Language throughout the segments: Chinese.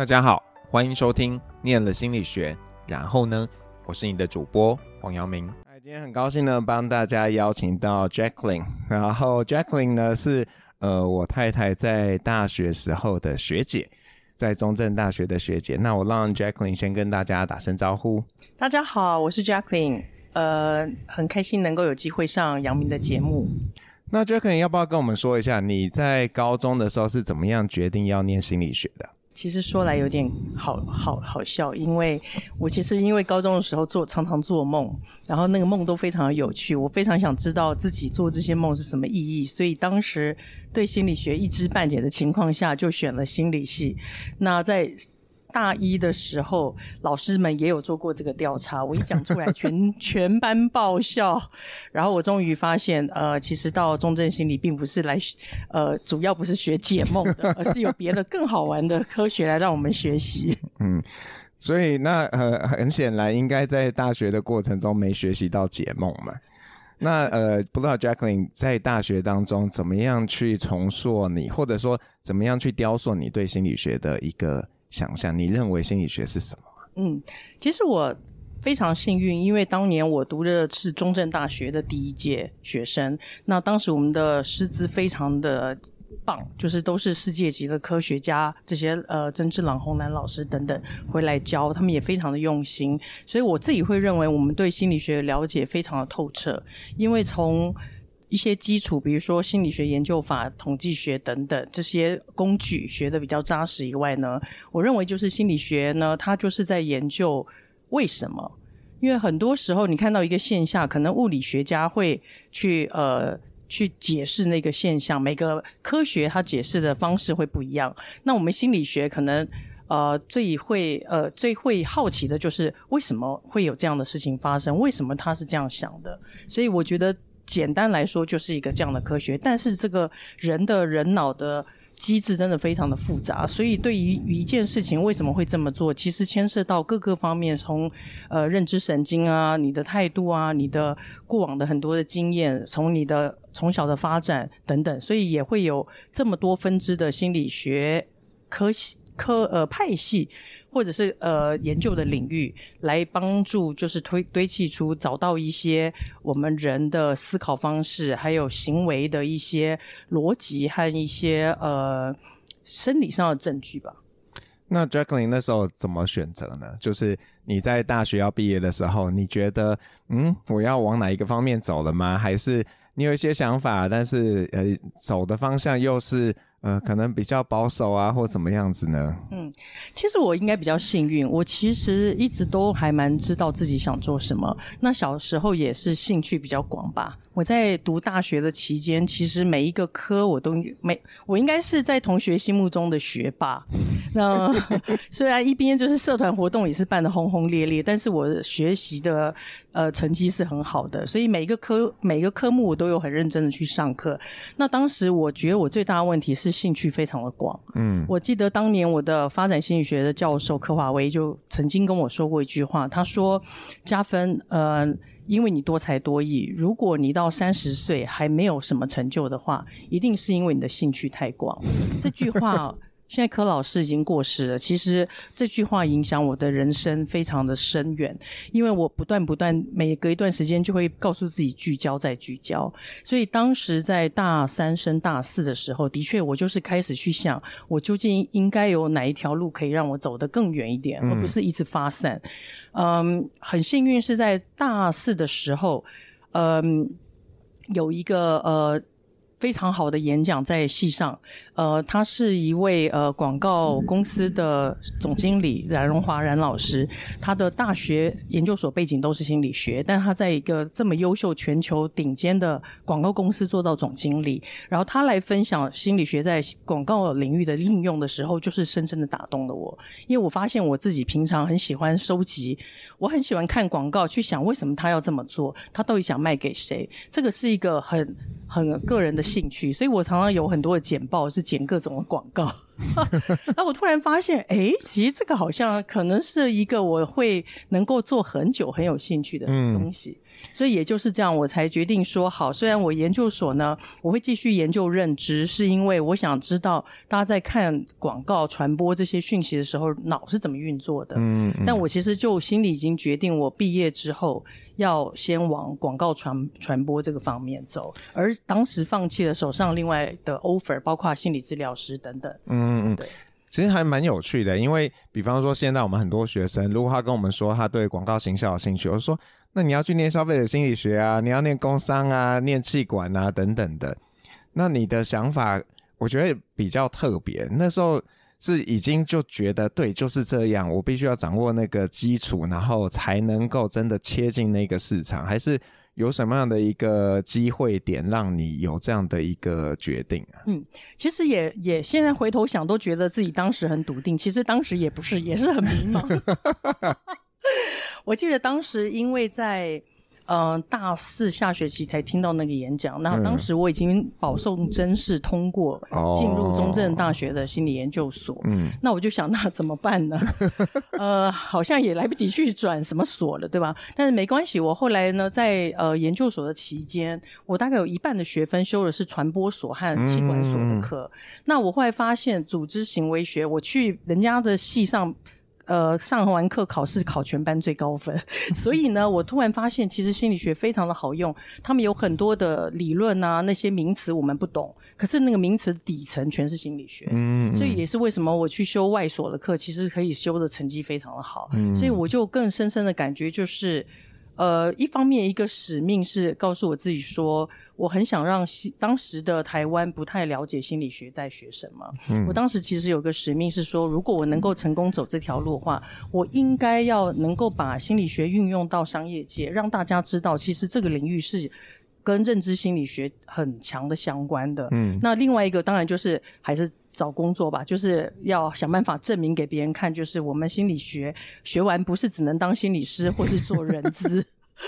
大家好，欢迎收听《念了心理学》，然后呢，我是你的主播黄阳明。今天很高兴呢，帮大家邀请到 Jacqueline，然后 Jacqueline 呢是呃我太太在大学时候的学姐，在中正大学的学姐。那我让 Jacqueline 先跟大家打声招呼。大家好，我是 Jacqueline，呃，很开心能够有机会上杨明的节目。那 Jacqueline 要不要跟我们说一下，你在高中的时候是怎么样决定要念心理学的？其实说来有点好好好笑，因为我其实因为高中的时候做常常做梦，然后那个梦都非常有趣，我非常想知道自己做这些梦是什么意义，所以当时对心理学一知半解的情况下，就选了心理系。那在大一的时候，老师们也有做过这个调查。我一讲出来全，全 全班爆笑。然后我终于发现，呃，其实到中正心理并不是来，呃，主要不是学解梦的，而是有别的更好玩的科学来让我们学习。嗯，所以那呃，很显然应该在大学的过程中没学习到解梦嘛。那呃，不知道 Jacqueline 在大学当中怎么样去重塑你，或者说怎么样去雕塑你对心理学的一个。想象，你认为心理学是什么？嗯，其实我非常幸运，因为当年我读的是中正大学的第一届学生。那当时我们的师资非常的棒，就是都是世界级的科学家，这些呃曾志朗、洪兰老师等等回来教，他们也非常的用心。所以我自己会认为，我们对心理学了解非常的透彻，因为从一些基础，比如说心理学研究法、统计学等等这些工具学得比较扎实以外呢，我认为就是心理学呢，它就是在研究为什么。因为很多时候你看到一个现象，可能物理学家会去呃去解释那个现象，每个科学它解释的方式会不一样。那我们心理学可能呃最会呃最会好奇的就是为什么会有这样的事情发生？为什么他是这样想的？所以我觉得。简单来说，就是一个这样的科学。但是，这个人的人脑的机制真的非常的复杂，所以对于一件事情为什么会这么做，其实牵涉到各个方面，从呃认知神经啊、你的态度啊、你的过往的很多的经验，从你的从小的发展等等，所以也会有这么多分支的心理学科系。科呃派系或者是呃研究的领域来帮助，就是推堆砌出找到一些我们人的思考方式，还有行为的一些逻辑和一些呃生理上的证据吧。那 j a c k l i n 那时候怎么选择呢？就是你在大学要毕业的时候，你觉得嗯我要往哪一个方面走了吗？还是你有一些想法，但是呃走的方向又是？呃，可能比较保守啊，或怎么样子呢？嗯，其实我应该比较幸运，我其实一直都还蛮知道自己想做什么。那小时候也是兴趣比较广吧。我在读大学的期间，其实每一个科我都没，我应该是在同学心目中的学霸。那虽然一边就是社团活动也是办得轰轰烈烈，但是我学习的呃成绩是很好的，所以每一个科每一个科目我都有很认真的去上课。那当时我觉得我最大的问题是兴趣非常的广。嗯，我记得当年我的发展心理学的教授柯华威就曾经跟我说过一句话，他说：“加分，呃。”因为你多才多艺，如果你到三十岁还没有什么成就的话，一定是因为你的兴趣太广。这句话。现在柯老师已经过世了。其实这句话影响我的人生非常的深远，因为我不断不断每隔一段时间就会告诉自己聚焦再聚焦。所以当时在大三升大四的时候，的确我就是开始去想，我究竟应该有哪一条路可以让我走得更远一点，而不是一直发散。嗯，很幸运是在大四的时候，嗯，有一个呃。非常好的演讲在系上，呃，他是一位呃广告公司的总经理冉荣华冉老师，他的大学研究所背景都是心理学，但他在一个这么优秀、全球顶尖的广告公司做到总经理，然后他来分享心理学在广告领域的应用的时候，就是深深的打动了我，因为我发现我自己平常很喜欢收集，我很喜欢看广告，去想为什么他要这么做，他到底想卖给谁，这个是一个很。很个人的兴趣，所以我常常有很多的简报是剪各种的广告。那我突然发现，哎、欸，其实这个好像可能是一个我会能够做很久很有兴趣的东西。嗯、所以也就是这样，我才决定说好。虽然我研究所呢，我会继续研究认知，是因为我想知道大家在看广告传播这些讯息的时候，脑是怎么运作的。嗯，嗯，但我其实就心里已经决定，我毕业之后要先往广告传传播这个方面走，而当时放弃了手上另外的 offer，包括心理治疗师等等。嗯嗯，对。其实还蛮有趣的，因为比方说现在我们很多学生，如果他跟我们说他对广告行销有兴趣，我说那你要去念消费者心理学啊，你要念工商啊，念气管啊等等的。那你的想法，我觉得比较特别。那时候是已经就觉得对，就是这样，我必须要掌握那个基础，然后才能够真的切进那个市场，还是？有什么样的一个机会点让你有这样的一个决定啊？嗯，其实也也现在回头想，都觉得自己当时很笃定。其实当时也不是，也是很迷茫。我记得当时因为在。嗯、呃，大四下学期才听到那个演讲。那当时我已经保送甄试通过，进入中正大学的心理研究所。嗯，那我就想，那怎么办呢？呃，好像也来不及去转什么所了，对吧？但是没关系，我后来呢，在呃研究所的期间，我大概有一半的学分修的是传播所和气管所的课。嗯、那我后来发现，组织行为学，我去人家的系上。呃，上完课考试考全班最高分，所以呢，我突然发现其实心理学非常的好用，他们有很多的理论啊，那些名词我们不懂，可是那个名词底层全是心理学，嗯，所以。也是为什么我去修外所的课，其实可以修的成绩非常的好，嗯，所以我就更深深的感觉就是。呃，一方面一个使命是告诉我自己说，我很想让当时的台湾不太了解心理学在学什么。嗯，我当时其实有个使命是说，如果我能够成功走这条路的话，我应该要能够把心理学运用到商业界，让大家知道，其实这个领域是跟认知心理学很强的相关的。嗯，那另外一个当然就是还是找工作吧，就是要想办法证明给别人看，就是我们心理学学完不是只能当心理师或是做人资。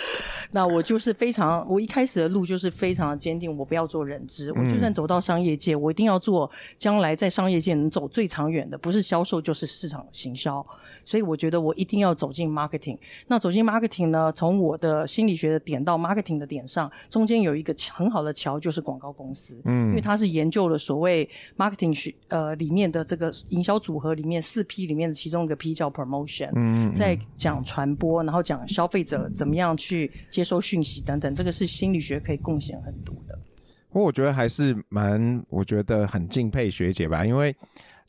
那我就是非常，我一开始的路就是非常的坚定，我不要做人资，我就算走到商业界，我一定要做将来在商业界能走最长远的，不是销售就是市场行销。所以我觉得我一定要走进 marketing。那走进 marketing 呢，从我的心理学的点到 marketing 的点上，中间有一个很好的桥，就是广告公司。嗯，因为它是研究了所谓 marketing 学呃里面的这个营销组合里面四 P 里面的其中一个 P 叫 promotion。嗯，在讲传播，然后讲消费者怎么样去接收讯息等等，这个是心理学可以贡献很多的。不过我觉得还是蛮，我觉得很敬佩学姐吧，因为。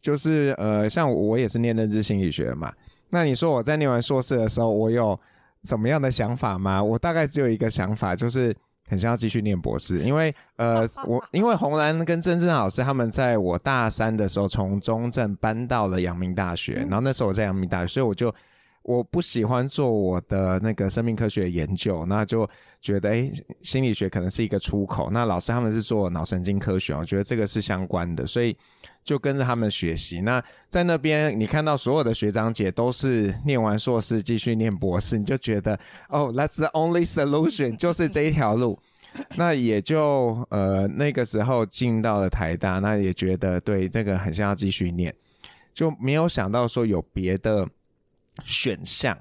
就是呃，像我也是念认知心理学的嘛。那你说我在念完硕士的时候，我有怎么样的想法吗？我大概只有一个想法，就是很想要继续念博士。因为呃，我因为红兰跟郑正老师他们在我大三的时候从中正搬到了阳明大学，然后那时候我在阳明大学，所以我就我不喜欢做我的那个生命科学研究，那就觉得诶，心理学可能是一个出口。那老师他们是做脑神经科学，我觉得这个是相关的，所以。就跟着他们学习。那在那边，你看到所有的学长姐都是念完硕士继续念博士，你就觉得哦，That's the only solution，就是这一条路。那也就呃那个时候进到了台大，那也觉得对这个很像要继续念，就没有想到说有别的选项。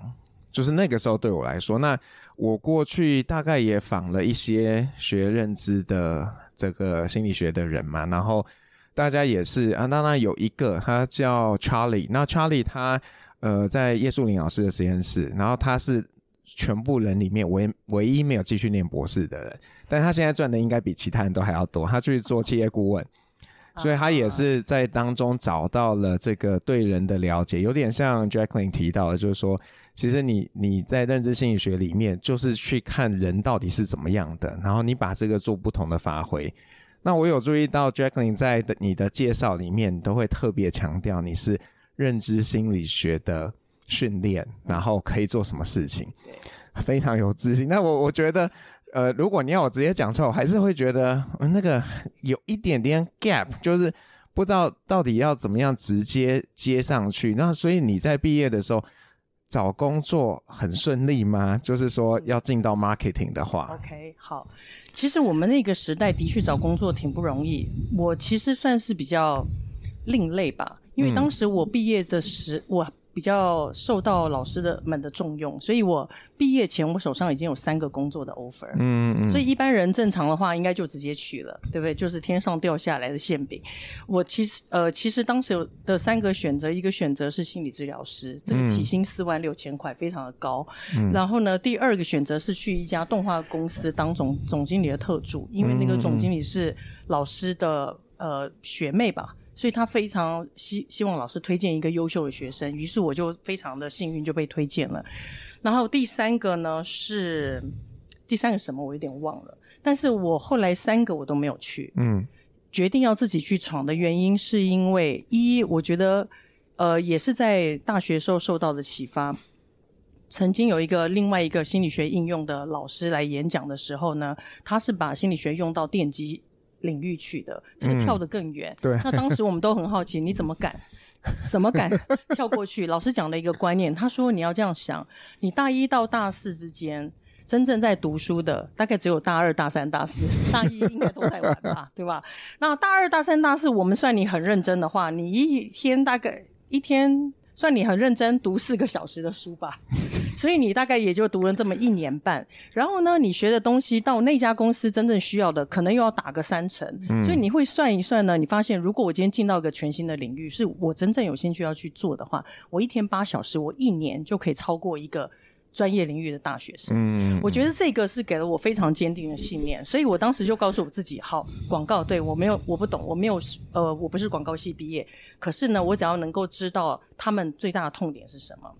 就是那个时候对我来说，那我过去大概也访了一些学认知的这个心理学的人嘛，然后。大家也是啊，当然有一个，他叫 Charlie。那 Charlie 他呃在叶树林老师的实验室，然后他是全部人里面唯唯一没有继续念博士的人，但他现在赚的应该比其他人都还要多。他去做企业顾问，所以他也是在当中找到了这个对人的了解，有点像 Jacqueline 提到的，就是说，其实你你在认知心理学里面，就是去看人到底是怎么样的，然后你把这个做不同的发挥。那我有注意到，Jacqueline 在的你的介绍里面都会特别强调你是认知心理学的训练，然后可以做什么事情，非常有自信。那我我觉得，呃，如果你要我直接讲出来，我还是会觉得那个有一点点 gap，就是不知道到底要怎么样直接接上去。那所以你在毕业的时候找工作很顺利吗？就是说要进到 marketing 的话，OK，好。其实我们那个时代的确找工作挺不容易。我其实算是比较另类吧，因为当时我毕业的时，我比较受到老师的们的重用，所以我毕业前我手上已经有三个工作的 offer，嗯嗯，所以一般人正常的话应该就直接去了，对不对？就是天上掉下来的馅饼。我其实呃，其实当时有的三个选择，一个选择是心理治疗师，这个起薪四万六千块，非常的高。嗯、然后呢，第二个选择是去一家动画公司当总总经理的特助，因为那个总经理是老师的呃学妹吧。所以他非常希希望老师推荐一个优秀的学生，于是我就非常的幸运就被推荐了。然后第三个呢是第三个什么我有点忘了，但是我后来三个我都没有去。嗯，决定要自己去闯的原因是因为一，我觉得呃也是在大学时候受到的启发。曾经有一个另外一个心理学应用的老师来演讲的时候呢，他是把心理学用到电机。领域去的，这个跳得更远。嗯、对，那当时我们都很好奇，你怎么敢，怎么敢跳过去？老师讲了一个观念，他说你要这样想：你大一到大四之间，真正在读书的大概只有大二、大三、大四，大一应该都在玩吧，对吧？那大二、大三、大四，我们算你很认真的话，你一天大概一天算你很认真读四个小时的书吧。所以你大概也就读了这么一年半，然后呢，你学的东西到那家公司真正需要的，可能又要打个三成。嗯。所以你会算一算呢，你发现如果我今天进到一个全新的领域，是我真正有兴趣要去做的话，我一天八小时，我一年就可以超过一个专业领域的大学生。嗯。我觉得这个是给了我非常坚定的信念，所以我当时就告诉我自己：好，广告，对，我没有，我不懂，我没有，呃，我不是广告系毕业，可是呢，我只要能够知道他们最大的痛点是什么。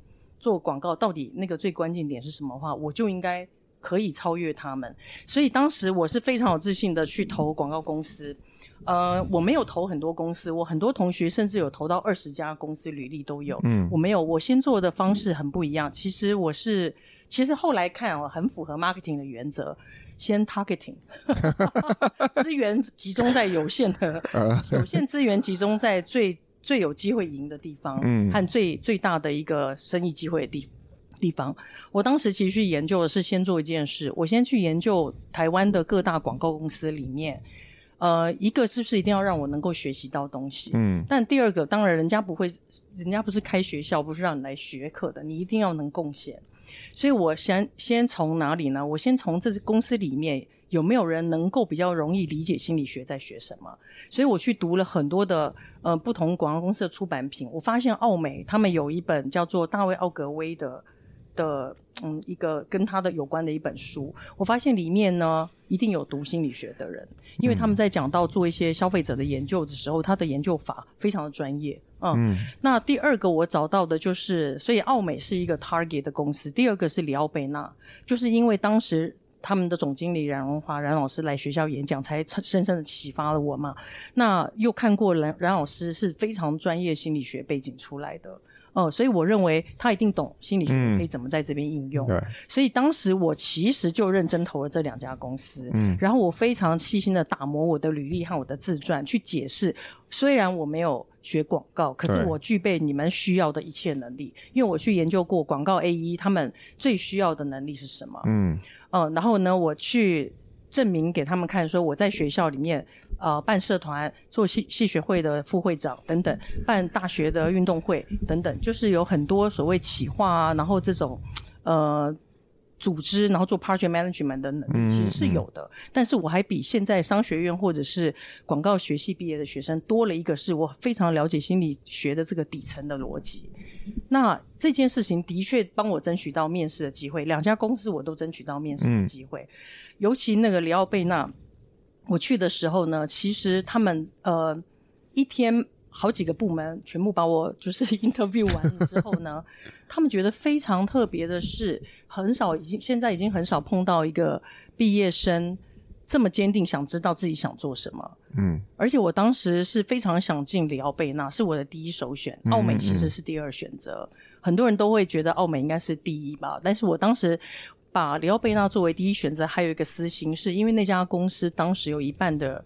做广告到底那个最关键点是什么的话，我就应该可以超越他们。所以当时我是非常有自信的去投广告公司。呃，我没有投很多公司，我很多同学甚至有投到二十家公司，履历都有。嗯，我没有，我先做的方式很不一样。其实我是，其实后来看哦，很符合 marketing 的原则，先 targeting，资源集中在有限的，有限资源集中在最。最有机会赢的地方，嗯，和最最大的一个生意机会的地地方。我当时其实去研究的是先做一件事，我先去研究台湾的各大广告公司里面，呃，一个是不是一定要让我能够学习到东西，嗯，但第二个当然人家不会，人家不是开学校，不是让你来学课的，你一定要能贡献。所以我先先从哪里呢？我先从这支公司里面。有没有人能够比较容易理解心理学在学什么？所以我去读了很多的呃不同广告公司的出版品，我发现奥美他们有一本叫做大卫奥格威的的嗯一个跟他的有关的一本书，我发现里面呢一定有读心理学的人，因为他们在讲到做一些消费者的研究的时候，他的研究法非常的专业。嗯，嗯，那第二个我找到的就是，所以奥美是一个 target 的公司，第二个是里奥贝纳，就是因为当时。他们的总经理冉荣华冉老师来学校演讲，才深深的启发了我嘛。那又看过冉冉老师是非常专业心理学背景出来的，哦、呃，所以我认为他一定懂心理学可以怎么在这边应用。对、嗯，所以当时我其实就认真投了这两家公司。嗯，然后我非常细心的打磨我的履历和我的自传，去解释，虽然我没有学广告，可是我具备你们需要的一切能力，因为我去研究过广告 AE 他们最需要的能力是什么。嗯。嗯、呃，然后呢，我去证明给他们看，说我在学校里面，呃，办社团、做系系学会的副会长等等，办大学的运动会等等，就是有很多所谓企划啊，然后这种，呃。组织，然后做 project management 的能力其实是有的，嗯嗯，但是我还比现在商学院或者是广告学系毕业的学生多了一个，是我非常了解心理学的这个底层的逻辑。那这件事情的确帮我争取到面试的机会，两家公司我都争取到面试的机会，嗯、尤其那个里奥贝纳，我去的时候呢，其实他们呃一天。好几个部门全部把我就是 interview 完了之后呢，他们觉得非常特别的是，很少已经现在已经很少碰到一个毕业生这么坚定想知道自己想做什么。嗯，而且我当时是非常想进里奥贝纳，是我的第一首选，澳美其实是第二选择。嗯嗯。很多人都会觉得澳美应该是第一吧，但是我当时把里奥贝纳作为第一选择，还有一个私心，是因为那家公司当时有一半的。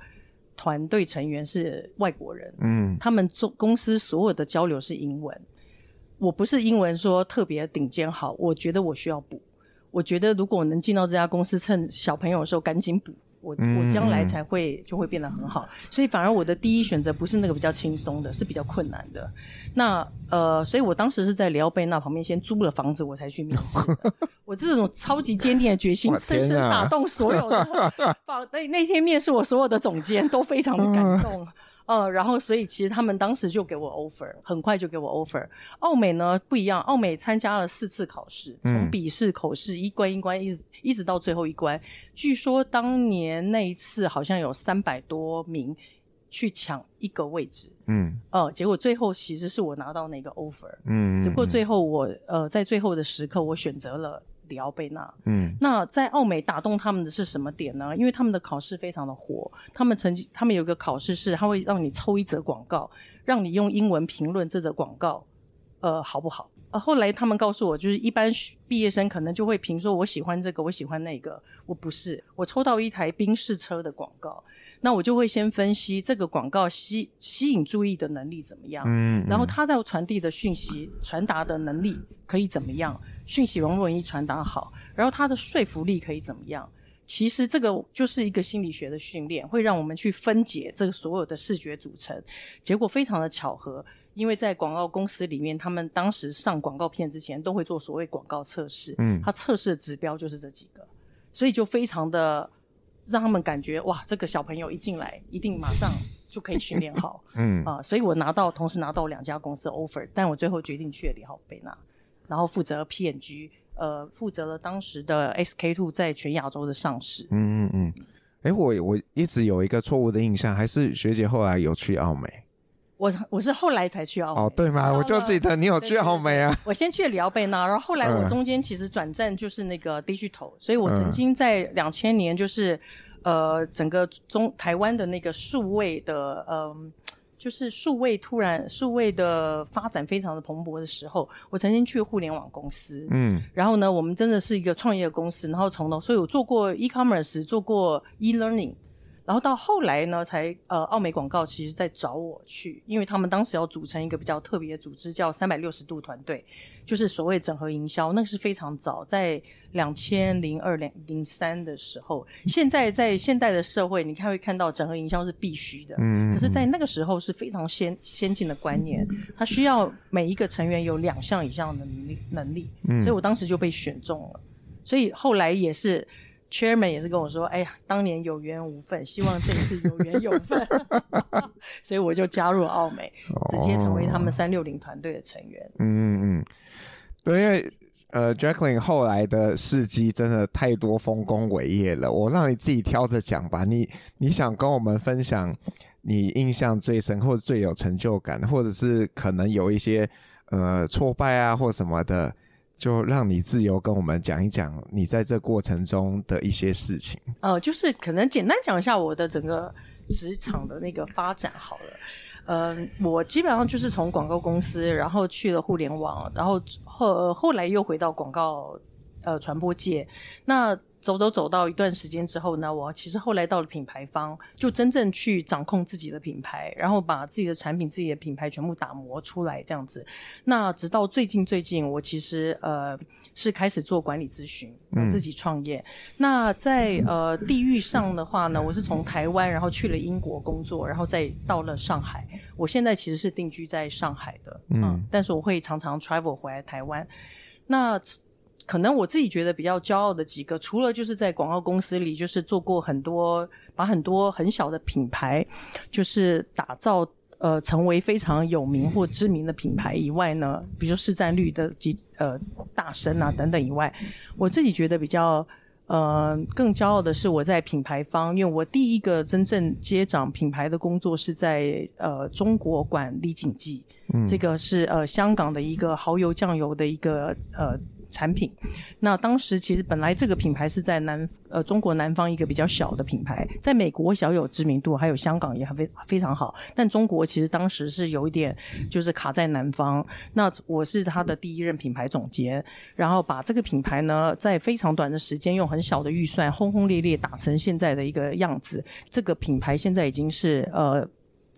团队成员是外国人，嗯，他们做公司所有的交流是英文。我不是英文说特别顶尖好，我觉得我需要补。我觉得如果我能进到这家公司，趁小朋友的时候赶紧补。我我将来才会就会变得很好。所以反而我的第一选择不是那个比较轻松的，是比较困难的。那呃，所以我当时是在里奥贝纳旁边先租了房子，我才去面试的。我这种超级坚定的决心，深深打动所有的。那那天面试我所有的总监都非常的感动。呃，然后所以其实他们当时就给我 offer，很快就给我 offer。澳美呢不一样，澳美参加了四次考试，从笔试、口试一关一关一直一直到最后一关。据说当年那一次好像有三百多名去抢一个位置，嗯，呃，结果最后其实是我拿到那个 offer，嗯，只不过最后我呃在最后的时刻我选择了。里奥贝纳，嗯，那在奥美打动他们的是什么点呢？因为他们的考试非常的火，他们曾经他们有一个考试是，他会让你抽一则广告，让你用英文评论这则广告，呃，好不好？呃，后来他们告诉我，就是一般毕业生可能就会评说，我喜欢这个，我喜欢那个，我不是，我抽到一台宾士车的广告，那我就会先分析这个广告吸吸引注意的能力怎么样，嗯，嗯，然后它在传递的讯息传达的能力可以怎么样。讯息容不容易传达好，然后它的说服力可以怎么样？其实这个就是一个心理学的训练，会让我们去分解这个所有的视觉组成。结果非常的巧合，因为在广告公司里面，他们当时上广告片之前都会做所谓广告测试，嗯，他测试的指标就是这几个，所以就非常的让他们感觉哇，这个小朋友一进来一定马上就可以训练好，嗯啊，所以我拿到同时拿到两家公司的 offer，但我最后决定去了里奥贝纳。然后负责 PNG，呃，负责了当时的 SK two 在全亚洲的上市。嗯嗯嗯。哎，我我一直有一个错误的印象，还是学姐后来有去澳美？我我是后来才去奥美。哦，对吗？我就记得你有去澳美啊。我先去了里奥贝纳，然后后来我中间其实转战就是那个 Digital，、嗯、所以我曾经在两千年就是呃整个中台湾的那个数位的呃。就是数位突然数位的发展非常的蓬勃的时候，我曾经去互联网公司，嗯，然后呢，我们真的是一个创业公司，然后从头，所以我做过 e-commerce，做过 e-learning。然后到后来呢，才呃，奥美广告其实在找我去，因为他们当时要组成一个比较特别的组织，叫三百六十度团队，就是所谓整合营销，那个是非常早，在两千零二两零三的时候。现在在现代的社会，你看会看到整合营销是必须的，嗯，可是，在那个时候是非常先先进的观念，它需要每一个成员有两项以上的能力能力，嗯，所以我当时就被选中了，所以后来也是。Chairman 也是跟我说：“哎呀，当年有缘无分，希望这一次有缘有分。”所以我就加入奥美，直接成为他们三六零团队的成员。嗯嗯嗯，对，因为呃，Jacqueline 后来的事迹真的太多丰功伟业了，我让你自己挑着讲吧。你你想跟我们分享你印象最深或者最有成就感，或者是可能有一些呃挫败啊或什么的。就让你自由跟我们讲一讲你在这过程中的一些事情。呃，就是可能简单讲一下我的整个职场的那个发展好了。嗯、我基本上就是从广告公司，然后去了互联网，然后后后来又回到广告呃传播界。那走走走到一段时间之后呢，我其实后来到了品牌方，就真正去掌控自己的品牌，然后把自己的产品、自己的品牌全部打磨出来，这样子。那直到最近最近，我其实呃是开始做管理咨询，我自己创业。嗯、那在呃地域上的话呢，我是从台湾，然后去了英国工作，然后再到了上海。我现在其实是定居在上海的，嗯，嗯，但是我会常常 travel 回来台湾。那可能我自己觉得比较骄傲的几个，除了就是在广告公司里，就是做过很多，把很多很小的品牌，就是打造呃成为非常有名或知名的品牌以外呢，比如说市占率的几呃大升啊等等以外，我自己觉得比较呃更骄傲的是我在品牌方，因为我第一个真正接掌品牌的工作是在呃中国管李锦记，嗯，这个是呃香港的一个蚝油酱油的一个呃。产品，那当时其实本来这个品牌是在南呃中国南方一个比较小的品牌，在美国小有知名度，还有香港也非非常好，但中国其实当时是有一点就是卡在南方。那我是他的第一任品牌总监，然后把这个品牌呢在非常短的时间用很小的预算轰轰烈烈打成现在的一个样子。这个品牌现在已经是呃。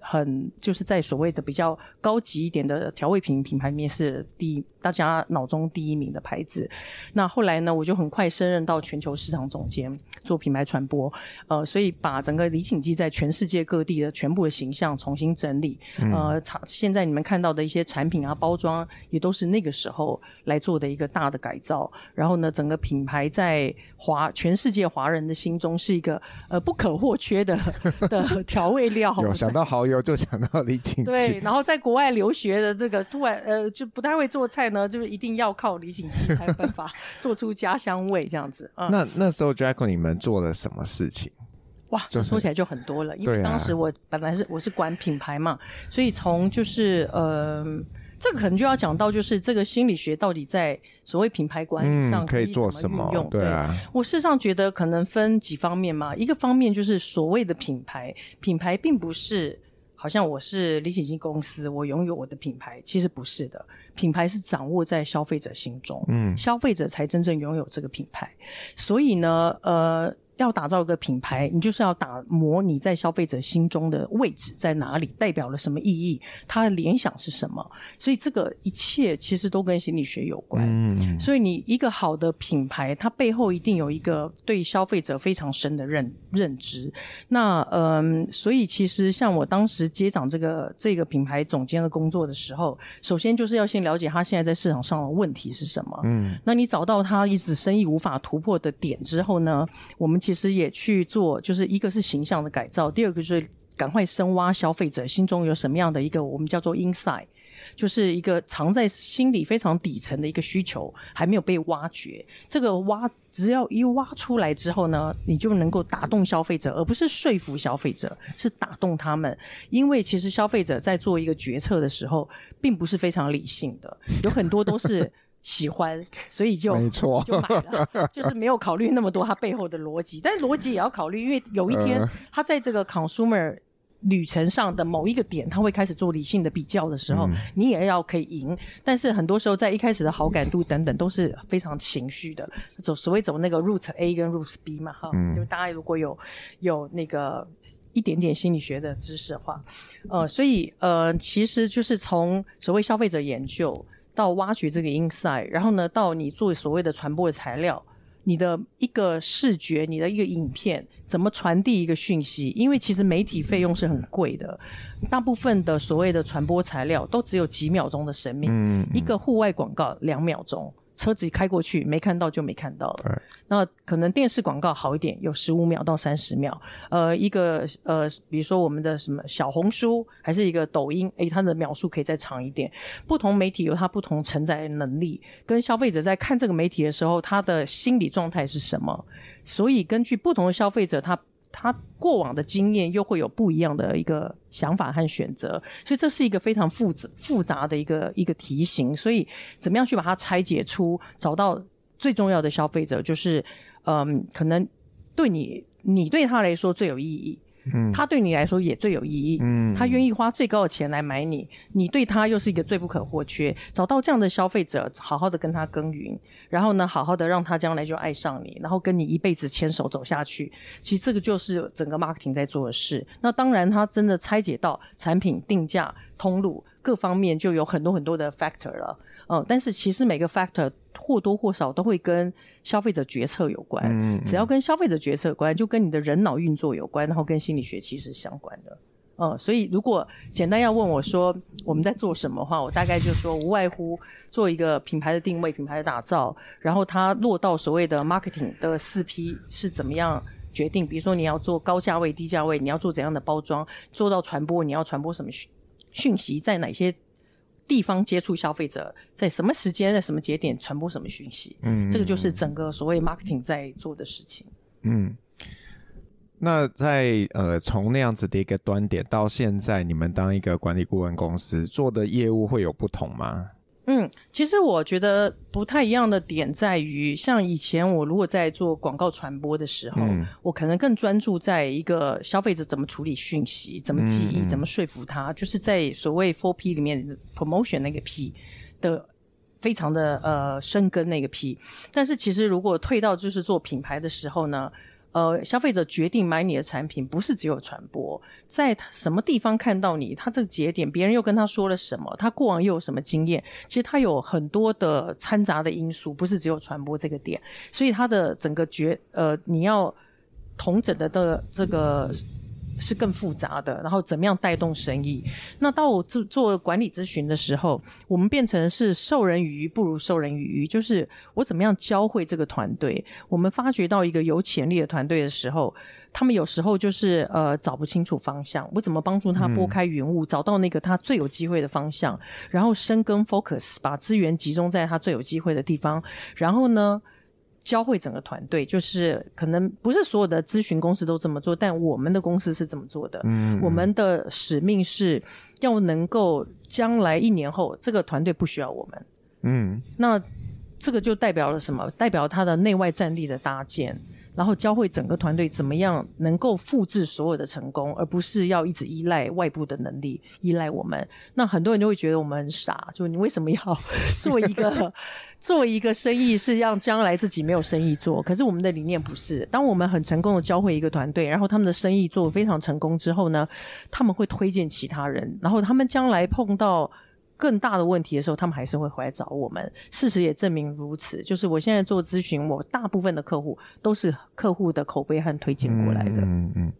很就是在所谓的比较高级一点的调味品品牌里面是第一，大家脑中第一名的牌子。那后来呢，我就很快升任到全球市场总监，做品牌传播，呃，所以把整个李锦记在全世界各地的全部的形象重新整理，嗯、呃，现在你们看到的一些产品啊、包装，也都是那个时候来做的一个大的改造。然后呢，整个品牌在华全世界华人的心中是一个呃不可或缺的 的调味料。有想到蚝油就想到李锦记。对，然后在国外留学的这个突然呃就不太会做菜呢，就是一定要靠李锦记才有办法 做出家乡味这样子。嗯、那那时候 Jacqueline 你们做了什么事情？哇，这说起来就很多了。因为当时我本来是我是管品牌嘛，所以从就是呃，这个可能就要讲到就是这个心理学到底在所谓品牌管理上可以做什么用？对啊，我事实上觉得可能分几方面嘛。一个方面就是所谓的品牌，品牌并不是好像我是李锦记公司，我拥有我的品牌，其实不是的。品牌是掌握在消费者心中，嗯，消费者才真正拥有这个品牌。所以呢，呃。要打造一个品牌，你就是要打磨你在消费者心中的位置在哪里，代表了什么意义，它的联想是什么。所以这个一切其实都跟心理学有关。嗯，所以你一个好的品牌，它背后一定有一个对消费者非常深的认认知。那嗯，所以其实像我当时接掌这个这个品牌总监的工作的时候，首先就是要先了解他现在在市场上的问题是什么。嗯，那你找到他一直生意无法突破的点之后呢，我们。其实也去做，就是一个是形象的改造，第二个就是赶快深挖消费者心中有什么样的一个我们叫做 inside，就是一个藏在心里非常底层的一个需求还没有被挖掘。这个挖只要一挖出来之后呢，你就能够打动消费者，而不是说服消费者，是打动他们。因为其实消费者在做一个决策的时候，并不是非常理性的，有很多都是。喜欢，所以就没错 就买了，就是没有考虑那么多它背后的逻辑，但是 逻辑也要考虑，因为有一天他在这个 consumer 旅程上的某一个点，他会开始做理性的比较的时候，嗯、你也要可以赢。但是很多时候在一开始的好感度等等都是非常情绪的，走所谓走那个 route A 跟 route B 嘛，哈、嗯，就大家如果有有那个一点点心理学的知识的话，呃，所以呃，其实就是从所谓消费者研究。到挖掘这个 inside，然后呢，到你做所谓的传播的材料，你的一个视觉，你的一个影片，怎么传递一个讯息？因为其实媒体费用是很贵的，大部分的所谓的传播材料都只有几秒钟的生命，嗯嗯，一个户外广告两秒钟。车子开过去，没看到就没看到了。对那可能电视广告好一点，有十五秒到三十秒。呃，一个呃，比如说我们的什么小红书，还是一个抖音，诶，它的秒数可以再长一点。不同媒体有它不同承载能力，跟消费者在看这个媒体的时候，他的心理状态是什么？所以根据不同的消费者，他。他过往的经验又会有不一样的一个想法和选择，所以这是一个非常复杂复杂的一个一个题型。所以，怎么样去把它拆解出，找到最重要的消费者，就是嗯，可能对你，你对他来说最有意义。嗯，他对你来说也最有意义。嗯，他愿意花最高的钱来买你，你对他又是一个最不可或缺。找到这样的消费者，好好的跟他耕耘，然后呢，好好的让他将来就爱上你，然后跟你一辈子牵手走下去。其实这个就是整个 marketing 在做的事。那当然，他真的拆解到产品定价、通路各方面，就有很多很多的 factor 了。嗯，但是其实每个 factor 或多或少都会跟消费者决策有关。嗯，嗯，只要跟消费者决策有关，就跟你的人脑运作有关，然后跟心理学其实相关的。嗯，所以如果简单要问我说我们在做什么的话，我大概就说无外乎做一个品牌的定位、品牌的打造，然后它落到所谓的 marketing 的四 P 是怎么样决定？比如说你要做高价位、低价位，你要做怎样的包装？做到传播，你要传播什么讯讯息？在哪些？地方接触消费者，在什么时间，在什么节点传播什么讯息？嗯，这个就是整个所谓 marketing 在做的事情。嗯，那在呃，从那样子的一个端点到现在，你们当一个管理顾问公司做的业务会有不同吗？嗯，其实我觉得不太一样的点在于，像以前我如果在做广告传播的时候，嗯、我可能更专注在一个消费者怎么处理讯息、怎么记忆、嗯、怎么说服他，就是在所谓 Four P 里面 Promotion 那个 P 的非常的呃深耕那个 P。但是其实如果退到就是做品牌的时候呢？呃，消费者决定买你的产品，不是只有传播，在什么地方看到你，他这个节点，别人又跟他说了什么，他过往又有什么经验，其实他有很多的掺杂的因素，不是只有传播这个点，所以他的整个决，呃，你要同整的的这个。是更复杂的，然后怎么样带动生意？那到我做做管理咨询的时候，我们变成是授人以鱼不如授人以渔，就是我怎么样教会这个团队？我们发掘到一个有潜力的团队的时候，他们有时候就是呃找不清楚方向，我怎么帮助他拨开云雾，嗯、找到那个他最有机会的方向，然后深耕 focus，把资源集中在他最有机会的地方，然后呢？教会整个团队，就是可能不是所有的咨询公司都这么做，但我们的公司是这么做的。嗯，我们的使命是要能够将来一年后，这个团队不需要我们。嗯，那这个就代表了什么？代表他的内外战力的搭建。然后教会整个团队怎么样能够复制所有的成功，而不是要一直依赖外部的能力，依赖我们。那很多人就会觉得我们很傻，就你为什么要做一个做一个生意，是让将来自己没有生意做？可是我们的理念不是。当我们很成功的教会一个团队，然后他们的生意做得非常成功之后呢，他们会推荐其他人，然后他们将来碰到。更大的问题的时候，他们还是会回来找我们。事实也证明如此，就是我现在做咨询，我大部分的客户都是客户的口碑和推荐过来的。嗯嗯。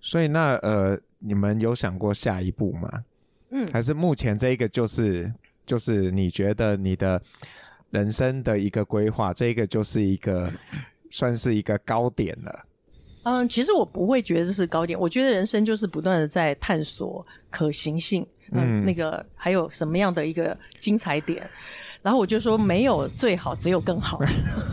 所以那呃，你们有想过下一步吗？嗯，还是目前这一个就是就是你觉得你的人生的一个规划，这个就是一个 算是一个高点了。嗯，其实我不会觉得这是高点，我觉得人生就是不断的在探索可行性。嗯，那个还有什么样的一个精彩点？然后我就说没有最好，只有更好。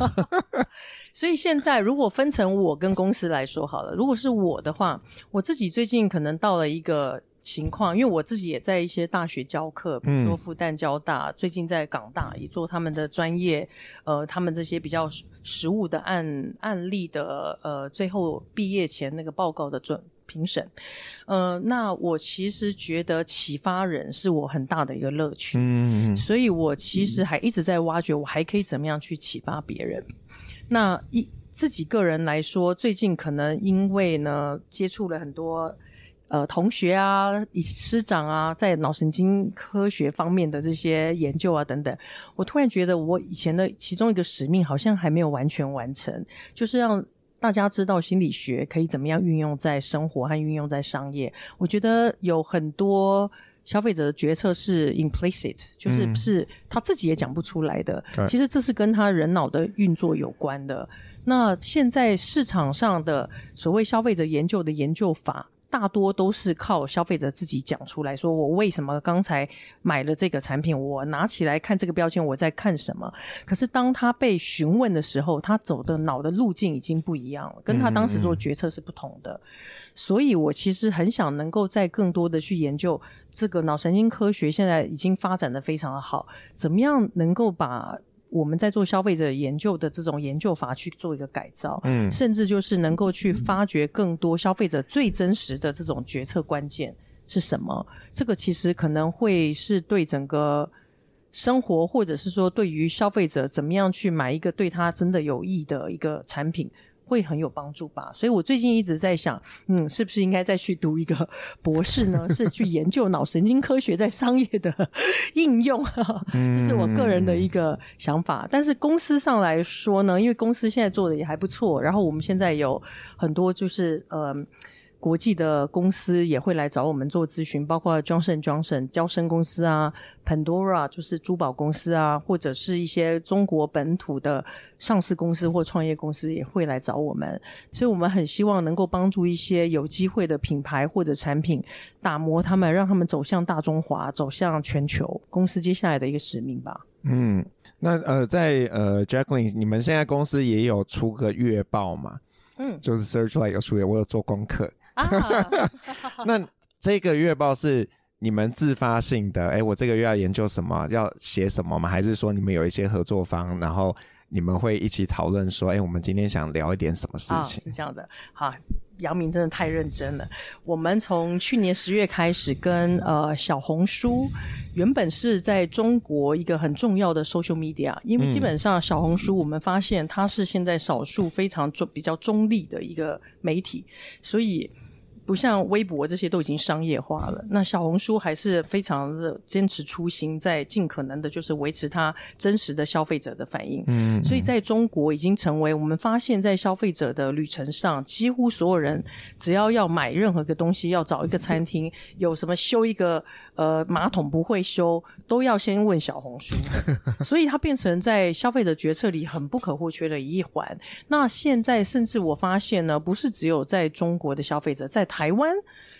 所以现在如果分成我跟公司来说好了，如果是我的话，我自己最近可能到了一个情况，因为我自己也在一些大学教课，比如说复旦交大，最近在港大也做他们的专业，呃，他们这些比较实务的案案例的，呃，最后毕业前那个报告的准。评审，呃，那我其实觉得启发人是我很大的一个乐趣，嗯，所以我其实还一直在挖掘，我还可以怎么样去启发别人。那一自己个人来说，最近可能因为呢接触了很多呃同学啊、以及师长啊，在脑神经科学方面的这些研究啊等等，我突然觉得我以前的其中一个使命好像还没有完全完成，就是让。大家知道心理学可以怎么样运用在生活和运用在商业？我觉得有很多消费者的决策是 implicit，就是是他自己也讲不出来的。嗯、其实这是跟他人脑的运作有关的。那现在市场上的所谓消费者研究的研究法。大多都是靠消费者自己讲出来说，我为什么刚才买了这个产品，我拿起来看这个标签，我在看什么？可是当他被询问的时候，他走的脑的路径已经不一样了，跟他当时做决策是不同的。嗯嗯。所以我其实很想能够再更多的去研究这个脑神经科学，现在已经发展的非常的好，怎么样能够把。我们在做消费者研究的这种研究法去做一个改造，嗯，甚至就是能够去发掘更多消费者最真实的这种决策关键是什么？这个其实可能会是对整个生活，或者是说对于消费者怎么样去买一个对他真的有益的一个产品。会很有帮助吧，所以我最近一直在想，嗯，是不是应该再去读一个博士呢？是去研究脑神经科学在商业的 应用，这是我个人的一个想法。但是公司上来说呢，因为公司现在做的也还不错，然后我们现在有很多就是呃。国际的公司也会来找我们做咨询，包括 Johnson Johnson 交生公司啊，Pandora 就是珠宝公司啊，或者是一些中国本土的上市公司或创业公司也会来找我们，所以我们很希望能够帮助一些有机会的品牌或者产品，打磨他们，让他们走向大中华，走向全球。公司接下来的一个使命吧。嗯，那呃，在呃 Jacqueline，你们现在公司也有出个月报嘛？嗯，就是 Searchlight 有出月，我有做功课。那这个月报是你们自发性的？哎、欸，我这个月要研究什么，要写什么吗？还是说你们有一些合作方，然后你们会一起讨论说，哎、欸，我们今天想聊一点什么事情？哦、是这样的，好，杨明真的太认真了。我们从去年十月开始跟呃小红书，原本是在中国一个很重要的 social media，因为基本上小红书我们发现它是现在少数非常中比较中立的一个媒体，所以。不像微博这些都已经商业化了，那小红书还是非常的坚持初心，在尽可能的就是维持它真实的消费者的反应。嗯，所以在中国已经成为我们发现，在消费者的旅程上，几乎所有人只要要买任何一个东西，要找一个餐厅，有什么修一个呃马桶不会修，都要先问小红书。所以它变成在消费者决策里很不可或缺的一环。那现在甚至我发现呢，不是只有在中国的消费者，在台湾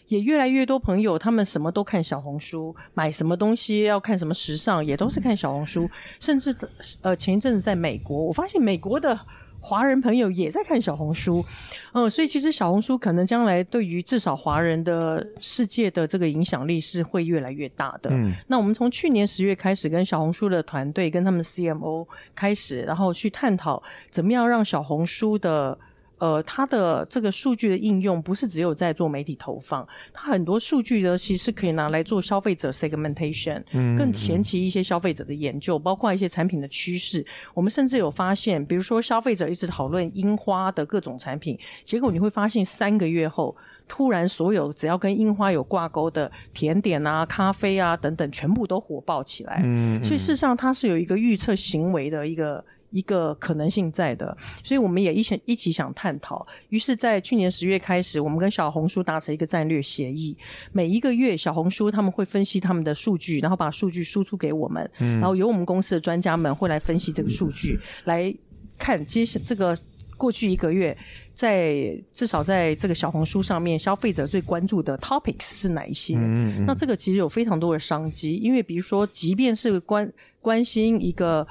也越来越多朋友，他们什么都看小红书，买什么东西要看什么时尚，也都是看小红书。甚至呃，前一阵子在美国，我发现美国的华人朋友也在看小红书。嗯、呃，所以其实小红书可能将来对于至少华人的世界的这个影响力是会越来越大的。嗯，那我们从去年十月开始跟小红书的团队跟他们 CMO 开始，然后去探讨怎么样让小红书的。呃，它的这个数据的应用不是只有在做媒体投放，它很多数据呢，其实可以拿来做消费者 segmentation，嗯，更前期一些消费者的研究，包括一些产品的趋势。我们甚至有发现，比如说消费者一直讨论樱花的各种产品，结果你会发现三个月后，突然所有只要跟樱花有挂钩的甜点啊、咖啡啊等等，全部都火爆起来。嗯，所以事实上它是有一个预测行为的一个。一个可能性在的，所以我们也一起一起想探讨。于是，在去年十月开始，我们跟小红书达成一个战略协议。每一个月，小红书他们会分析他们的数据，然后把数据输出给我们，嗯，然后由我们公司的专家们会来分析这个数据，来看接下这个过去一个月，在至少在这个小红书上面，消费者最关注的 topics 是哪一些？嗯嗯。那这个其实有非常多的商机，因为比如说，即便是关关心一个。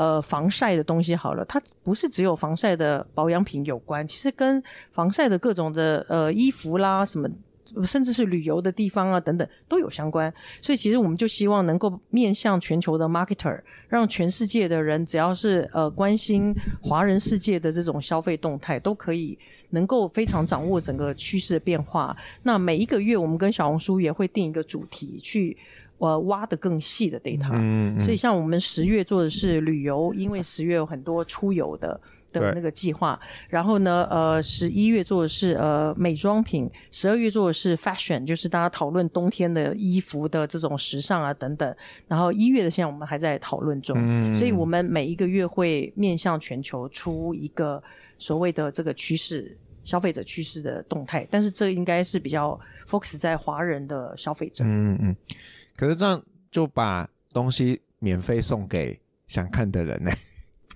呃，防晒的东西好了，它不是只有防晒的保养品有关，其实跟防晒的各种的呃衣服啦，什么，甚至是旅游的地方啊等等都有相关。所以其实我们就希望能够面向全球的 marketer，让全世界的人只要是呃关心华人世界的这种消费动态，都可以能够非常掌握整个趋势的变化。那每一个月我们跟小红书也会定一个主题去。呃，挖的更细的 data，嗯嗯，所以像我们十月做的是旅游，因为十月有很多出游的的那个计划。然后呢，呃，十一月做的是呃美妆品，十二月做的是 fashion，就是大家讨论冬天的衣服的这种时尚啊等等。然后一月的现在我们还在讨论中，嗯，所以我们每一个月会面向全球出一个所谓的这个趋势，消费者趋势的动态。但是这应该是比较 focus 在华人的消费者，嗯嗯。可是这样就把东西免费送给想看的人呢？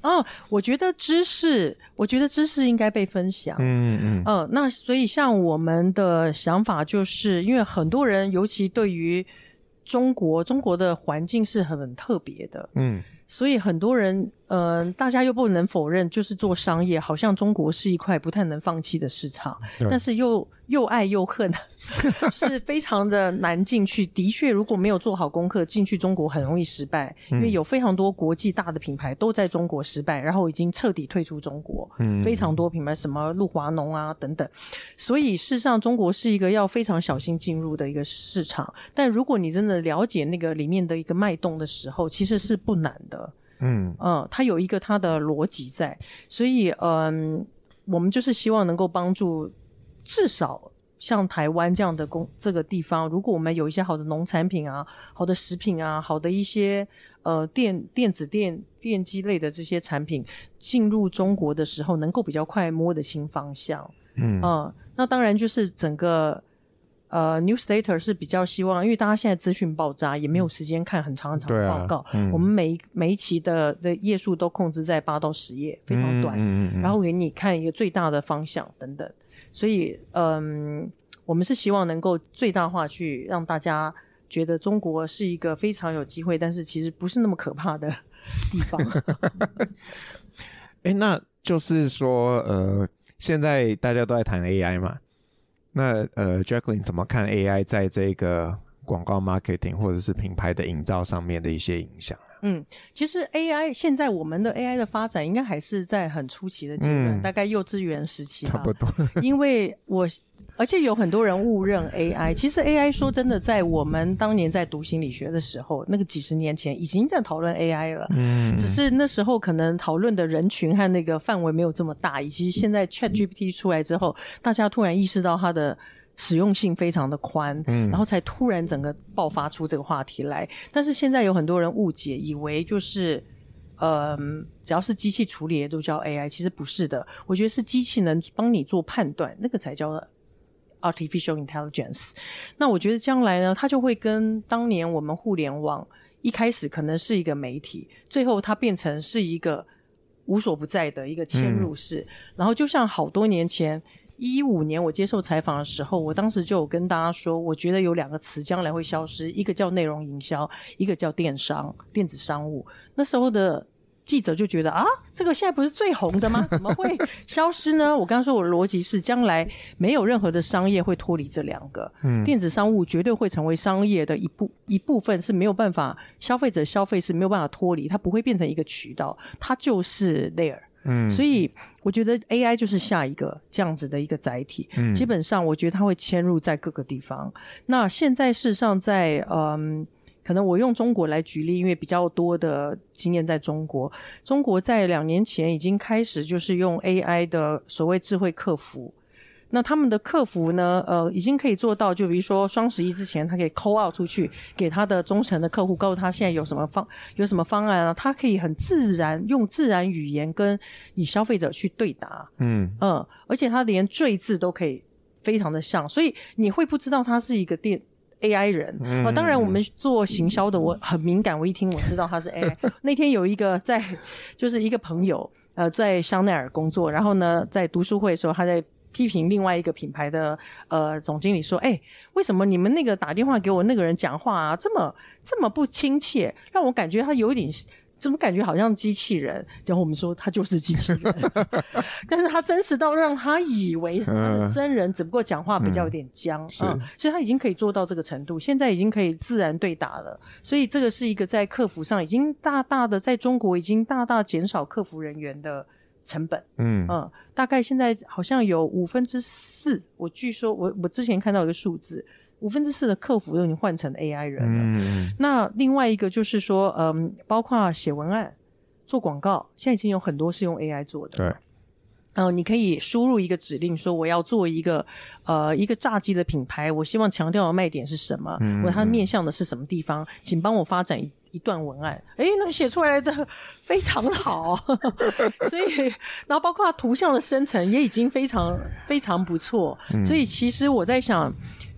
哦，我觉得知识，我觉得知识应该被分享。嗯嗯嗯、呃。那所以像我们的想法，就是因为很多人，尤其对于中国，中国的环境是很特别的。嗯。所以很多人，嗯、呃，大家又不能否认，就是做商业，好像中国是一块不太能放弃的市场，但是又又爱又恨，是非常的难进去。的确，如果没有做好功课，进去中国很容易失败，因为有非常多国际大的品牌都在中国失败，然后已经彻底退出中国。嗯，非常多品牌，什么露华浓啊等等。所以事实上，中国是一个要非常小心进入的一个市场。但如果你真的了解那个里面的一个脉动的时候，其实是不难的。嗯嗯，它有一个它的逻辑在，所以嗯，我们就是希望能够帮助至少像台湾这样的工这个地方，如果我们有一些好的农产品啊、好的食品啊、好的一些呃电电子电电机类的这些产品进入中国的时候，能够比较快摸得清方向。嗯嗯，那当然就是整个。呃，Newsletter 是比较希望，因为大家现在资讯爆炸，也没有时间看很长很长的报告。啊嗯、我们每一每一期的的页数都控制在八到十页，非常短，嗯嗯嗯、然后给你看一个最大的方向等等。所以，嗯，我们是希望能够最大化去让大家觉得中国是一个非常有机会，但是其实不是那么可怕的地方。哎、欸，那就是说，呃，现在大家都在谈 AI 嘛？那呃，Jacqueline 怎么看 AI 在这个广告 marketing 或者是品牌的营造上面的一些影响？嗯，其实 AI 现在我们的 AI 的发展应该还是在很初期的阶段，嗯、大概幼稚园时期吧。差不多。因为我。而且有很多人误认 AI，其实 AI 说真的，在我们当年在读心理学的时候，那个几十年前已经在讨论 AI 了。嗯，只是那时候可能讨论的人群和那个范围没有这么大，以及现在 ChatGPT 出来之后，大家突然意识到它的使用性非常的宽，嗯，然后才突然整个爆发出这个话题来。但是现在有很多人误解，以为就是，嗯、呃，只要是机器处理的都叫 AI，其实不是的。我觉得是机器能帮你做判断，那个才叫 artificial intelligence。那我觉得将来呢，它就会跟当年我们互联网一开始可能是一个媒体，最后它变成是一个无所不在的一个嵌入式，嗯、然后就像好多年前。一五年我接受采访的时候，我当时就有跟大家说，我觉得有两个词将来会消失，一个叫内容营销，一个叫电商、电子商务。那时候的记者就觉得啊，这个现在不是最红的吗？怎么会 消失呢？我刚刚说我的逻辑是，将来没有任何的商业会脱离这两个。嗯，电子商务绝对会成为商业的一部一部分，是没有办法，消费者消费是没有办法脱离，它不会变成一个渠道，它就是 there。嗯，所以我觉得 AI 就是下一个这样子的一个载体。嗯，基本上我觉得它会嵌入在各个地方。那现在事实上在嗯，可能我用中国来举例，因为比较多的经验在中国。中国在两年前已经开始就是用 AI 的所谓智慧客服。那他们的客服呢？呃，已经可以做到，就比如说双十一之前，他可以 call out 出去给他的忠诚的客户，告诉他现在有什么方有什么方案啊？他可以很自然用自然语言跟你消费者去对答，嗯嗯，而且他连赘字都可以非常的像，所以你会不知道他是一个电 AI 人。嗯、呃，当然我们做行销的，我很敏感，我一听我知道他是 AI。那天有一个在就是一个朋友，呃，在香奈儿工作，然后呢，在读书会的时候，他在。批评另外一个品牌的呃总经理说：“哎、欸，为什么你们那个打电话给我那个人讲话啊，这么这么不亲切，让我感觉他有一点，怎么感觉好像机器人？”然后我们说他就是机器人，但是他真实到让他以为是真人，嗯、只不过讲话比较有点僵啊、嗯嗯，所以他已经可以做到这个程度，现在已经可以自然对打了。所以这个是一个在客服上已经大大的在中国已经大大减少客服人员的。成本，嗯嗯，大概现在好像有五分之四，我据说我我之前看到一个数字，五分之四的客服都已经换成 AI 人了。嗯，那另外一个就是说，嗯，包括写文案、做广告，现在已经有很多是用 AI 做的。对，嗯，你可以输入一个指令，说我要做一个呃一个炸鸡的品牌，我希望强调的卖点是什么，嗯，我它面向的是什么地方，请帮我发展一。一段文案，诶，那个写出来的 非常好，所以，然后包括图像的生成也已经非常非常不错，嗯。所以，其实我在想，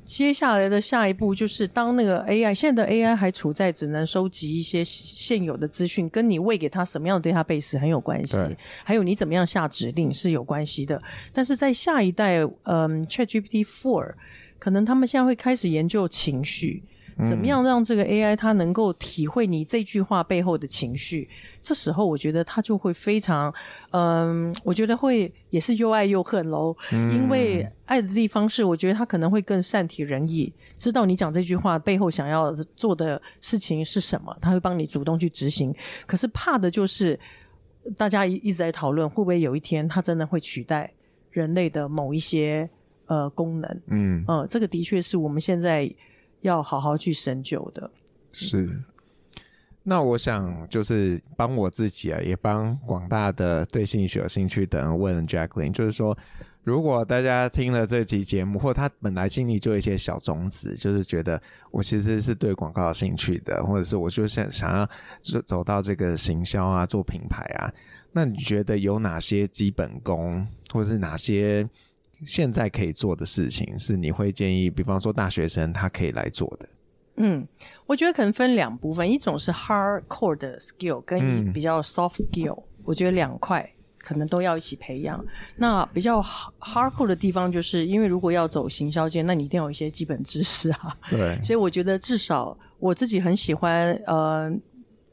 接下来的下一步就是，当那个 AI 现在的 AI 还处在只能收集一些现有的资讯，跟你喂给他什么样的 database 很有关系，还有你怎么样下指令是有关系的。但是在下一代，嗯，ChatGPT Four，可能他们现在会开始研究情绪。怎么样让这个 AI 它能够体会你这句话背后的情绪？这时候我觉得它就会非常，嗯，我觉得会也是又爱又恨喽。因为爱的地方是，我觉得它可能会更善体人意，知道你讲这句话背后想要做的事情是什么，他会帮你主动去执行。可是怕的就是大家一一直在讨论，会不会有一天它真的会取代人类的某一些呃功能？嗯嗯，这个的确是我们现在。要好好去深究的。是，那我想就是帮我自己啊，也帮广大的对心理学有兴趣的人问 Jacqueline，就是说，如果大家听了这期节目，或他本来心里就有一些小种子，就是觉得我其实是对广告有兴趣的，或者是我就想想要走走到这个行销啊，做品牌啊，那你觉得有哪些基本功，或者是哪些？现在可以做的事情是你会建议，比方说大学生他可以来做的。嗯，我觉得可能分两部分，一种是 hardcore 的 skill，跟比较 soft skill，嗯。我觉得两块可能都要一起培养。那比较 hardcore 的地方，就是因为如果要走行销界，那你一定要有一些基本知识啊。对。所以我觉得至少我自己很喜欢，呃，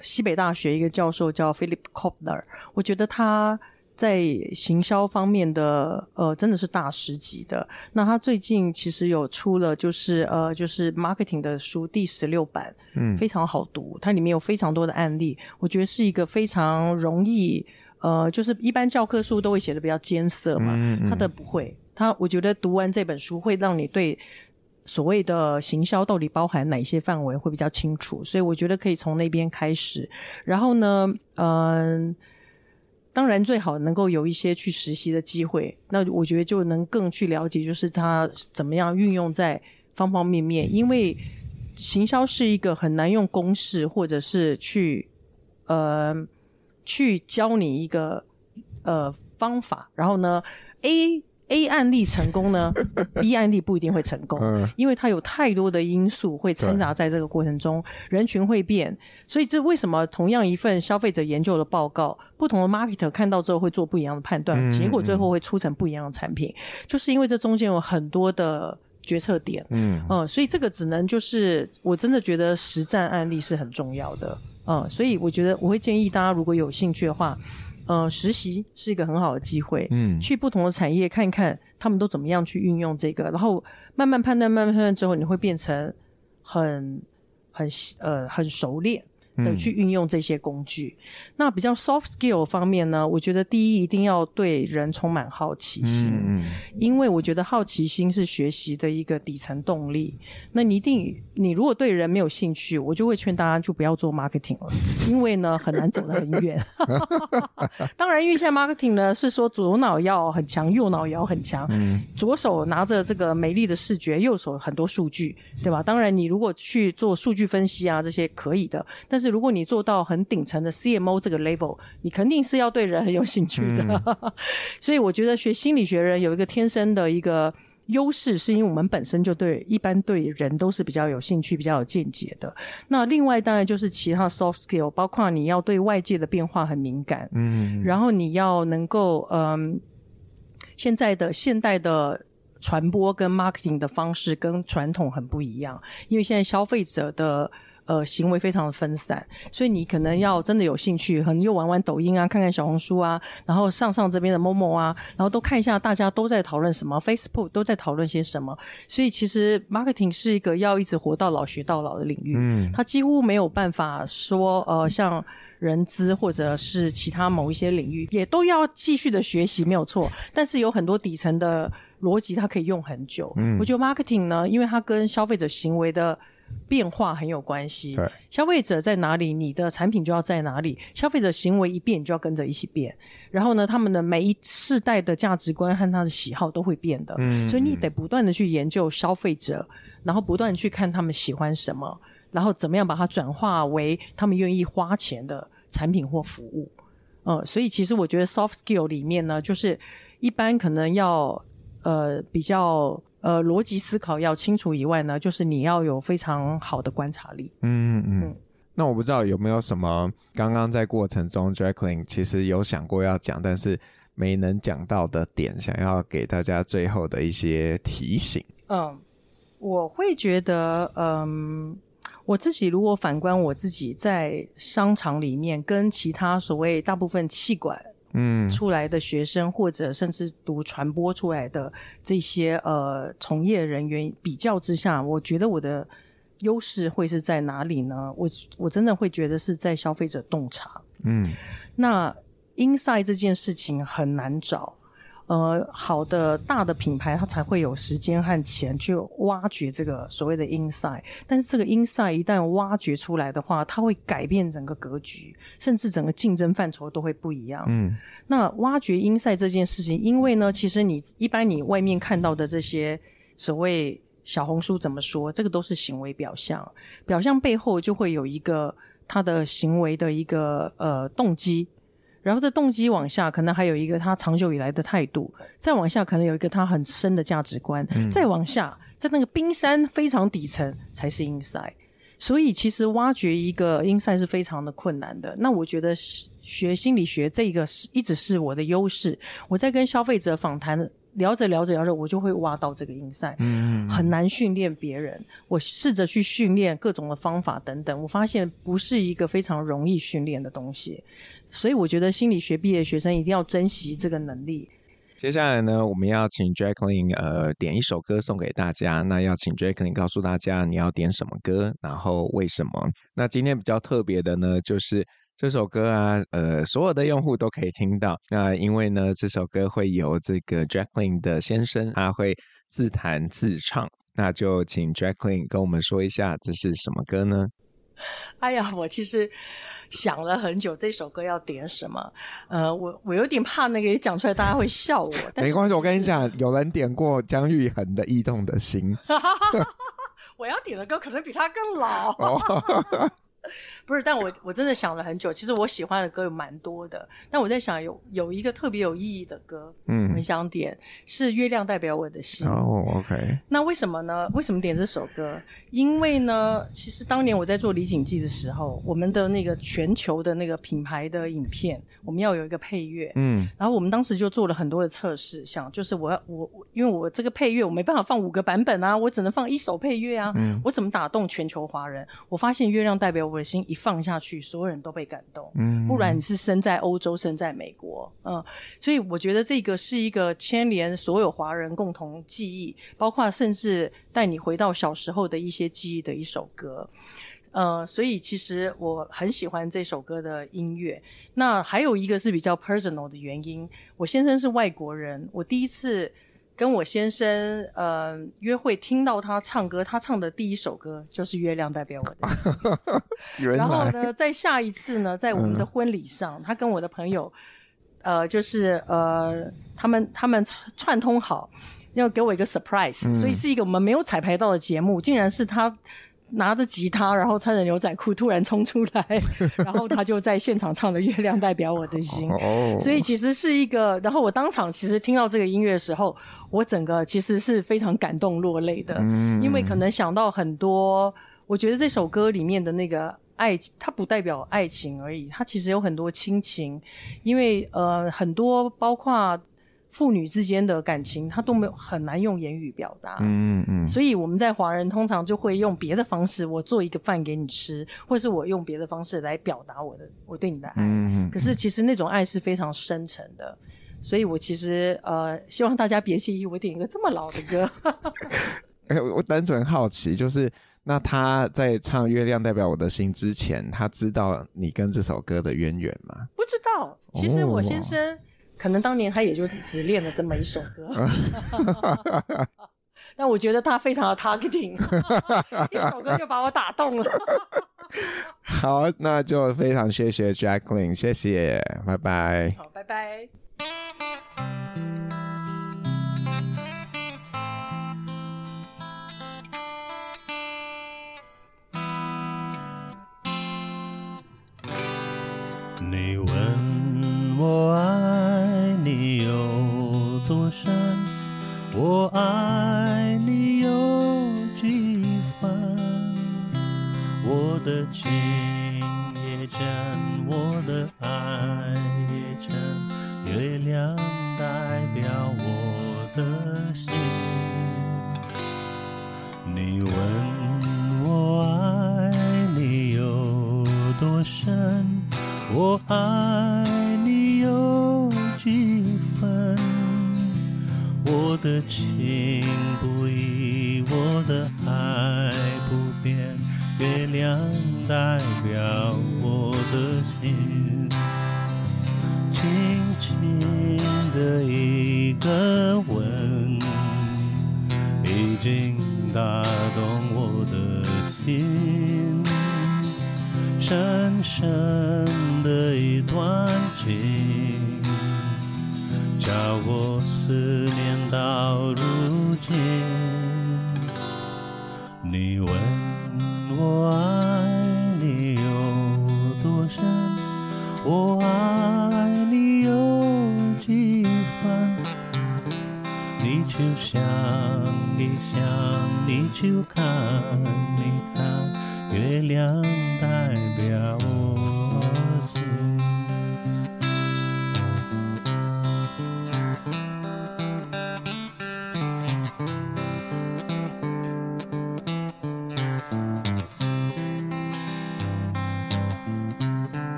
西北大学一个教授叫 Philip Kotler，我觉得他。在行销方面的，呃，真的是大师级的。那他最近其实有出了，就是呃，就是 marketing 的书第十六版，嗯，非常好读。它里面有非常多的案例，我觉得是一个非常容易，呃，就是一般教科书都会写的比较艰涩嘛，嗯嗯，他的不会。他我觉得读完这本书会让你对所谓的行销到底包含哪些范围会比较清楚，所以我觉得可以从那边开始。然后呢，嗯、呃。当然最好能够有一些去实习的机会，那我觉得就能更去了解，就是它怎么样运用在方方面面。因为行销是一个很难用公式或者是去呃去教你一个呃方法，然后呢 A。A 案例成功呢，B 案例不一定会成功，因为它有太多的因素会掺杂在这个过程中，人群会变，所以这为什么同样一份消费者研究的报告，不同的 marketer 看到之后会做不一样的判断，结果最后会出成不一样的产品，就是因为这中间有很多的决策点，嗯。嗯，所以这个只能就是我真的觉得实战案例是很重要的，嗯，所以我觉得我会建议大家如果有兴趣的话。呃，实习是一个很好的机会，嗯，去不同的产业看看，他们都怎么样去运用这个，然后慢慢判断，慢慢判断之后，你会变成很很呃很熟练。的去运用这些工具，嗯，那比较 soft skill 方面呢，我觉得第一一定要对人充满好奇心，嗯，因为我觉得好奇心是学习的一个底层动力。那你一定，你如果对人没有兴趣，我就会劝大家就不要做 marketing 了，因为呢很难走得很远。当然，因为现在 marketing 呢是说左脑要很强，右脑也要很强，嗯，左手拿着这个美丽的视觉，右手很多数据，对吧？当然，你如果去做数据分析啊这些可以的，但是但是如果你做到很顶层的 CMO 这个 level，你肯定是要对人很有兴趣的。嗯、所以我觉得学心理学人有一个天生的一个优势，是因为我们本身就对一般对人都是比较有兴趣、比较有见解的。那另外当然就是其他 soft skill，包括你要对外界的变化很敏感，嗯，然后你要能够嗯，现在的现代的传播跟 marketing 的方式跟传统很不一样，因为现在消费者的。呃，行为非常的分散，所以你可能要真的有兴趣，可能又玩玩抖音啊，看看小红书啊，然后上上这边的 Momo 啊，然后都看一下大家都在讨论什么，Facebook 都在讨论些什么。所以其实 marketing 是一个要一直活到老学到老的领域，嗯，它几乎没有办法说，呃，像人资或者是其他某一些领域，也都要继续的学习，没有错。但是有很多底层的逻辑，它可以用很久。嗯，我觉得 marketing 呢，因为它跟消费者行为的变化很有关系。对，消费者在哪里，你的产品就要在哪里。消费者行为一变，你就要跟着一起变。然后呢，他们的每一世代的价值观和他的喜好都会变的。嗯，所以你得不断的去研究消费者，然后不断去看他们喜欢什么，然后怎么样把它转化为他们愿意花钱的产品或服务。嗯，所以其实我觉得 soft skill 里面呢，就是一般可能要呃比较。呃，逻辑思考要清楚以外呢，就是你要有非常好的观察力。嗯嗯嗯。那我不知道有没有什么刚刚在过程中，Jacqueline 其实有想过要讲，但是没能讲到的点，想要给大家最后的一些提醒。嗯，我会觉得，嗯，我自己如果反观我自己在商场里面，跟其他所谓大部分气管。嗯，出来的学生或者甚至读传播出来的这些呃从业人员比较之下，我觉得我的优势会是在哪里呢？我我真的会觉得是在消费者洞察。嗯，那 inside 这件事情很难找。呃，好的大的品牌，它才会有时间和钱去挖掘这个所谓的 insight。但是这个 insight 一旦挖掘出来的话，它会改变整个格局，甚至整个竞争范畴都会不一样。嗯，那挖掘 insight 这件事情，因为呢，其实你一般你外面看到的这些所谓小红书怎么说，这个都是行为表象，表象背后就会有一个他的行为的一个呃动机。然后这动机往下，可能还有一个他长久以来的态度；再往下，可能有一个他很深的价值观；嗯、再往下，在那个冰山非常底层才是 insight。所以，其实挖掘一个 insight 是非常的困难的。那我觉得学心理学这个是一直是我的优势。我在跟消费者访谈聊着聊着聊着，我就会挖到这个 insight。嗯，很难训练别人。我试着去训练各种的方法等等，我发现不是一个非常容易训练的东西。所以我觉得心理学毕业的学生一定要珍惜这个能力。接下来呢，我们要请 Jacqueline 呃点一首歌送给大家。那要请 Jacqueline 告诉大家你要点什么歌，然后为什么？那今天比较特别的呢，就是这首歌啊，呃，所有的用户都可以听到。那因为呢，这首歌会由这个 Jacqueline 的先生他会自弹自唱，那就请 Jacqueline 跟我们说一下这是什么歌呢？哎呀，我其实想了很久，这首歌要点什么？呃，我我有点怕那个一讲出来大家会笑我。没关系，我跟你讲，有人点过姜育恒的《驿动的心》我要点的歌可能比他更老。不是，但我我真的想了很久。其实我喜欢的歌有蛮多的，但我在想有有一个特别有意义的歌，嗯，很想点是《月亮代表我的心》。哦，OK。那为什么呢？为什么点这首歌？因为呢，其实当年我在做李锦记的时候，我们的那个全球的那个品牌的影片，我们要有一个配乐，嗯，然后我们当时就做了很多的测试，想就是我要我因为我这个配乐我没办法放五个版本啊，我只能放一首配乐啊，嗯，我怎么打动全球华人？我发现《月亮代表我的心》一放下去，所有人都被感动。嗯，不然你是身在欧洲，身在美国，嗯，所以我觉得这个是一个牵连所有华人共同记忆，包括甚至带你回到小时候的一些记忆的一首歌。呃，所以其实我很喜欢这首歌的音乐。那还有一个是比较 personal 的原因，我先生是外国人，我第一次。跟我先生呃约会，听到他唱歌，他唱的第一首歌就是《月亮代表我的心》。然后呢，在下一次呢，在我们的婚礼上，嗯、他跟我的朋友，呃，就是呃，他们他们串通好要给我一个 surprise，、嗯、所以是一个我们没有彩排到的节目，竟然是他。拿着吉他，然后穿着牛仔裤，突然冲出来，然后他就在现场唱了《月亮代表我的心》。哦，所以其实是一个，然后我当场其实听到这个音乐的时候，我整个其实是非常感动落泪的，嗯，因为可能想到很多，我觉得这首歌里面的那个爱，它不代表爱情而已，它其实有很多亲情，因为呃很多包括。父女之间的感情，他都没有很难用言语表达。嗯嗯，所以我们在华人通常就会用别的方式，我做一个饭给你吃，或是我用别的方式来表达我的我对你的爱。嗯嗯。可是其实那种爱是非常深沉的，所以我其实呃希望大家别介意我点一个这么老的歌。哎、欸，我单纯好奇，就是那他在唱《月亮代表我的心》之前，他知道你跟这首歌的渊源吗？不知道。其实我先生。哦可能当年他也就只练了这么一首歌，但我觉得他非常的 targeting，一首歌就把我打动了。好，那就非常谢谢 Jacqueline，谢谢，拜拜。好，拜拜。你问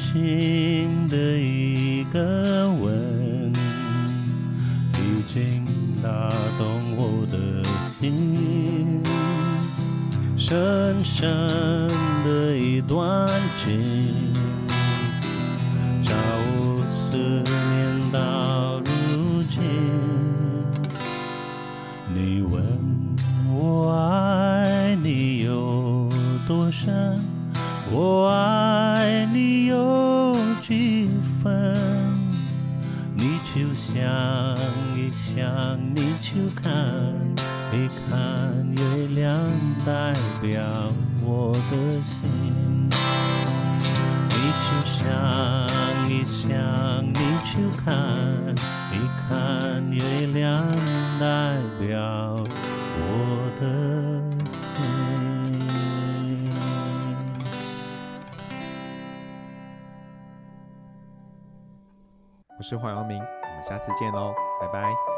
轻轻的一个吻，已经打动我的心，深深下次见喽，拜拜。